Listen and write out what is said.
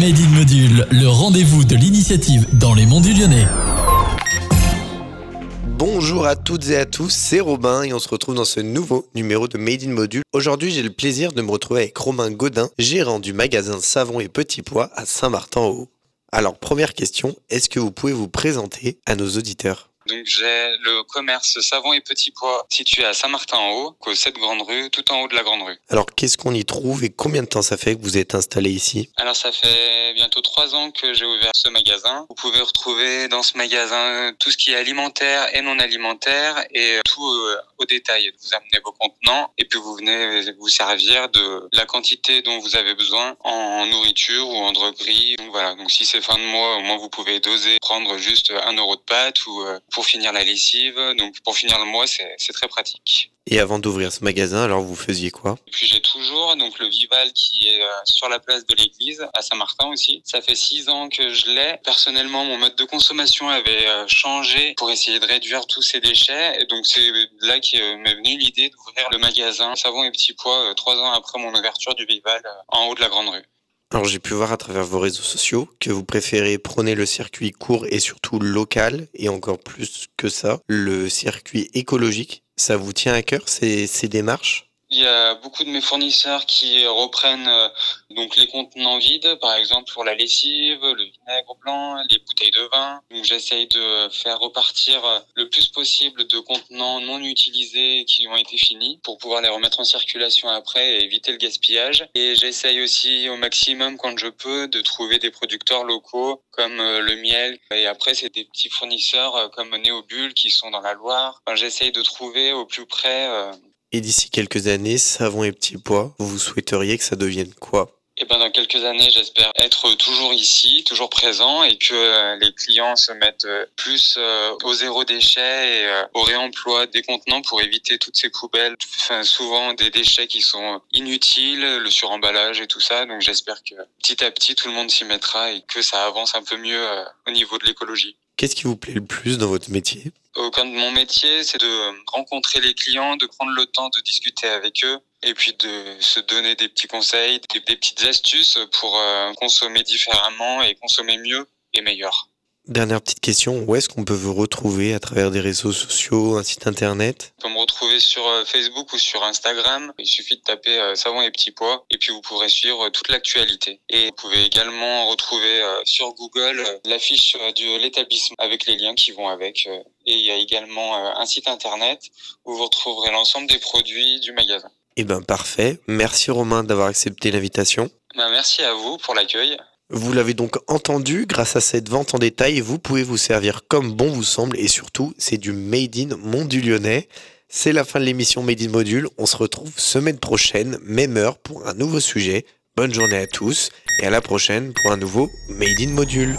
Made in Module, le rendez-vous de l'initiative dans les monts du Lyonnais. Bonjour à toutes et à tous, c'est Robin et on se retrouve dans ce nouveau numéro de Made in Module. Aujourd'hui, j'ai le plaisir de me retrouver avec Romain Godin, gérant du magasin Savon et Petits Pois à Saint-Martin-en-Haut. Alors, première question, est-ce que vous pouvez vous présenter à nos auditeurs? Donc j'ai le commerce savon et petits pois situé à Saint-Martin-en-Haut, au 7 Grande Rue, tout en haut de la Grande Rue. Alors qu'est-ce qu'on y trouve et combien de temps ça fait que vous êtes installé ici? Alors ça fait bientôt trois ans que j'ai ouvert ce magasin. Vous pouvez retrouver dans ce magasin tout ce qui est alimentaire et non alimentaire et tout euh, au détail. Vous amenez vos contenants et puis vous venez vous servir de la quantité dont vous avez besoin en nourriture ou en droguerie. Donc voilà, donc si c'est fin de mois, au moins vous pouvez doser, prendre juste un euro de pâte ou euh, pour finir la lessive. Donc pour finir le mois, c'est très pratique. Et avant d'ouvrir ce magasin, alors vous faisiez quoi? Puis j'ai toujours donc le Vival qui est euh, sur la place de l'église à Saint-Martin aussi. Ça fait six ans que je l'ai. Personnellement, mon mode de consommation avait euh, changé pour essayer de réduire tous ces déchets. Et donc c'est là qu'est m'est venue l'idée d'ouvrir le magasin Savon et Petits Pois euh, trois ans après mon ouverture du Vival en haut de la Grande Rue. Alors j'ai pu voir à travers vos réseaux sociaux que vous préférez prôner le circuit court et surtout local et encore plus que ça, le circuit écologique. Ça vous tient à cœur ces, ces démarches? Il y a beaucoup de mes fournisseurs qui reprennent euh, donc les contenants vides, par exemple pour la lessive, le vinaigre blanc, les bouteilles de vin. Donc j'essaye de faire repartir euh, plus possible de contenants non utilisés qui ont été finis pour pouvoir les remettre en circulation après et éviter le gaspillage. Et j'essaye aussi au maximum quand je peux de trouver des producteurs locaux comme euh, le miel. Et après c'est des petits fournisseurs comme Néobule qui sont dans la Loire. J'essaye de trouver au plus près et d'ici quelques années, savon et petits pois, vous souhaiteriez que ça devienne quoi? Eh ben, dans quelques années, j'espère être toujours ici, toujours présent et que euh, les clients se mettent euh, plus euh, au zéro déchet et au réemploi des contenants pour éviter toutes ces poubelles, enfin, souvent des déchets qui sont inutiles, le suremballage et tout ça. Donc j'espère que petit à petit, tout le monde s'y mettra et que ça avance un peu mieux au niveau de l'écologie. Qu'est-ce qui vous plaît le plus dans votre métier? Au cœur de mon métier, c'est de rencontrer les clients, de prendre le temps de discuter avec eux et puis de se donner des petits conseils, des, petites astuces pour euh, consommer différemment et consommer mieux et meilleur. Dernière petite question, où est-ce qu'on peut vous retrouver à travers des réseaux sociaux, un site internet? On peut me retrouver sur euh, Facebook ou sur Instagram. Il suffit de taper euh, savon et petits pois et puis vous pourrez suivre toute l'actualité. Et vous pouvez également retrouver sur Google l'affiche de l'établissement avec les liens qui vont avec. Et il y a également un site internet où vous retrouverez l'ensemble des produits du magasin. Eh ben parfait. Merci Romain d'avoir accepté l'invitation. Ben, merci à vous pour l'accueil. Vous l'avez donc entendu, grâce à cette vente en détail, vous pouvez vous servir comme bon vous semble et surtout, c'est du Made in Mont du Lyonnais. C'est la fin de l'émission Made in Module. On se retrouve semaine prochaine, même heure, pour un nouveau sujet. Bonne journée à tous et à la prochaine pour un nouveau Made in Module.